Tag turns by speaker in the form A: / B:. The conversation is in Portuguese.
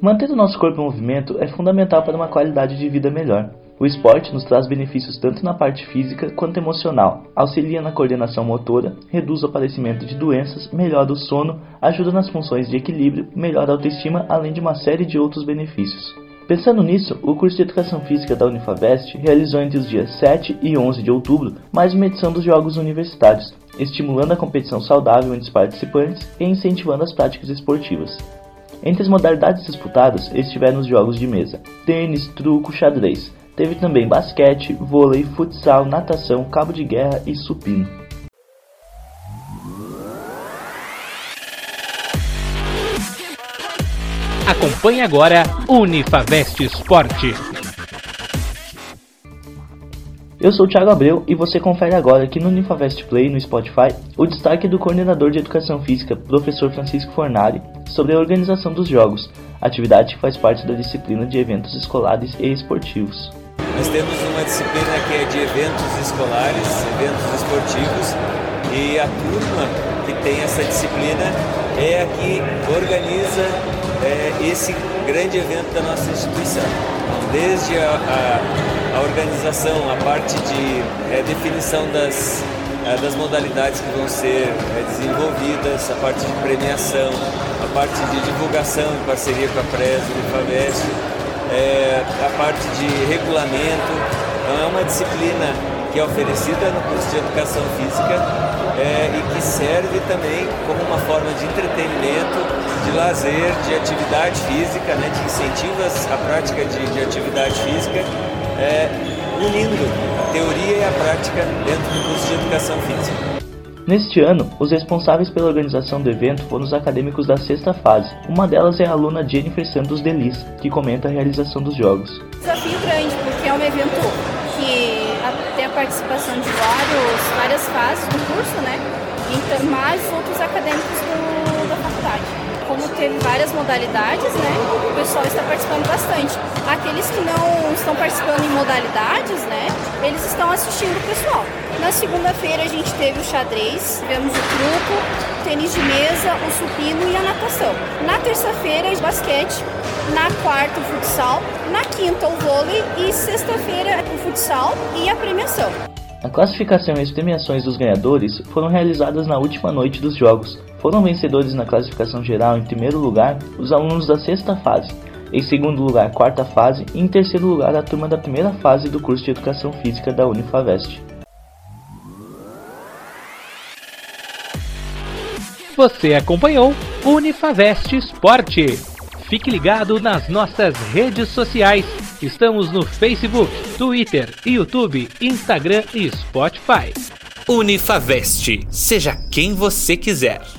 A: Manter o nosso corpo em movimento é fundamental para uma qualidade de vida melhor. O esporte nos traz benefícios tanto na parte física quanto emocional, auxilia na coordenação motora, reduz o aparecimento de doenças, melhora o sono, ajuda nas funções de equilíbrio, melhora a autoestima, além de uma série de outros benefícios. Pensando nisso, o curso de Educação Física da Unifavest realizou entre os dias 7 e 11 de outubro mais uma edição dos Jogos Universitários, estimulando a competição saudável entre os participantes e incentivando as práticas esportivas. Entre as modalidades disputadas estiveram os jogos de mesa, tênis, truco, xadrez. Teve também basquete, vôlei, futsal, natação, cabo de guerra e supino.
B: Acompanhe agora Unifavest Esporte.
A: Eu sou o Thiago Abreu e você confere agora aqui no Unifavest Play no Spotify o destaque do coordenador de Educação Física, professor Francisco Fornari, sobre a organização dos jogos, atividade que faz parte da disciplina de eventos escolares e esportivos.
C: Nós temos uma disciplina que é de eventos escolares, eventos esportivos, e a turma que tem essa disciplina é a que organiza é, esse grande evento da nossa instituição. Desde a, a, a, organização, a parte de é, definição das, é, das modalidades que vão ser é, desenvolvidas, a parte de premiação, a parte de divulgação em parceria com a PRES, o IFAVEST, é, a parte de regulamento. Então é uma disciplina que é oferecida no curso de Educação Física é, e que serve também como uma forma de entretenimento, de lazer, de atividade física, né, de incentivos à prática de, de atividade física, é, unindo a teoria e a prática dentro do curso de Educação Física.
A: Neste ano, os responsáveis pela organização do evento foram os acadêmicos da sexta fase. Uma delas é a aluna Jennifer Santos Delis, que comenta a realização dos jogos.
D: Desafio grande, porque é um evento que tem a participação de vários, várias fases do curso, né? Então, mais outros acadêmicos do, teve várias modalidades, né, o pessoal está participando bastante. Aqueles que não estão participando em modalidades, né, eles estão assistindo o pessoal. Na segunda-feira a gente teve o xadrez, tivemos o truco, tênis de mesa, o supino e a natação. Na terça-feira, o basquete. Na quarta, o futsal. Na quinta, o vôlei. E sexta-feira, o futsal e a premiação.
A: A classificação e as premiações dos ganhadores foram realizadas na última noite dos jogos. Foram vencedores na classificação geral em primeiro lugar os alunos da sexta fase, em segundo lugar quarta fase e em terceiro lugar a turma da primeira fase do curso de Educação Física da Unifavest.
B: Você acompanhou Unifavest Esporte. Fique ligado nas nossas redes sociais. Estamos no Facebook, Twitter, YouTube, Instagram e Spotify.
E: Unifavest. Seja quem você quiser.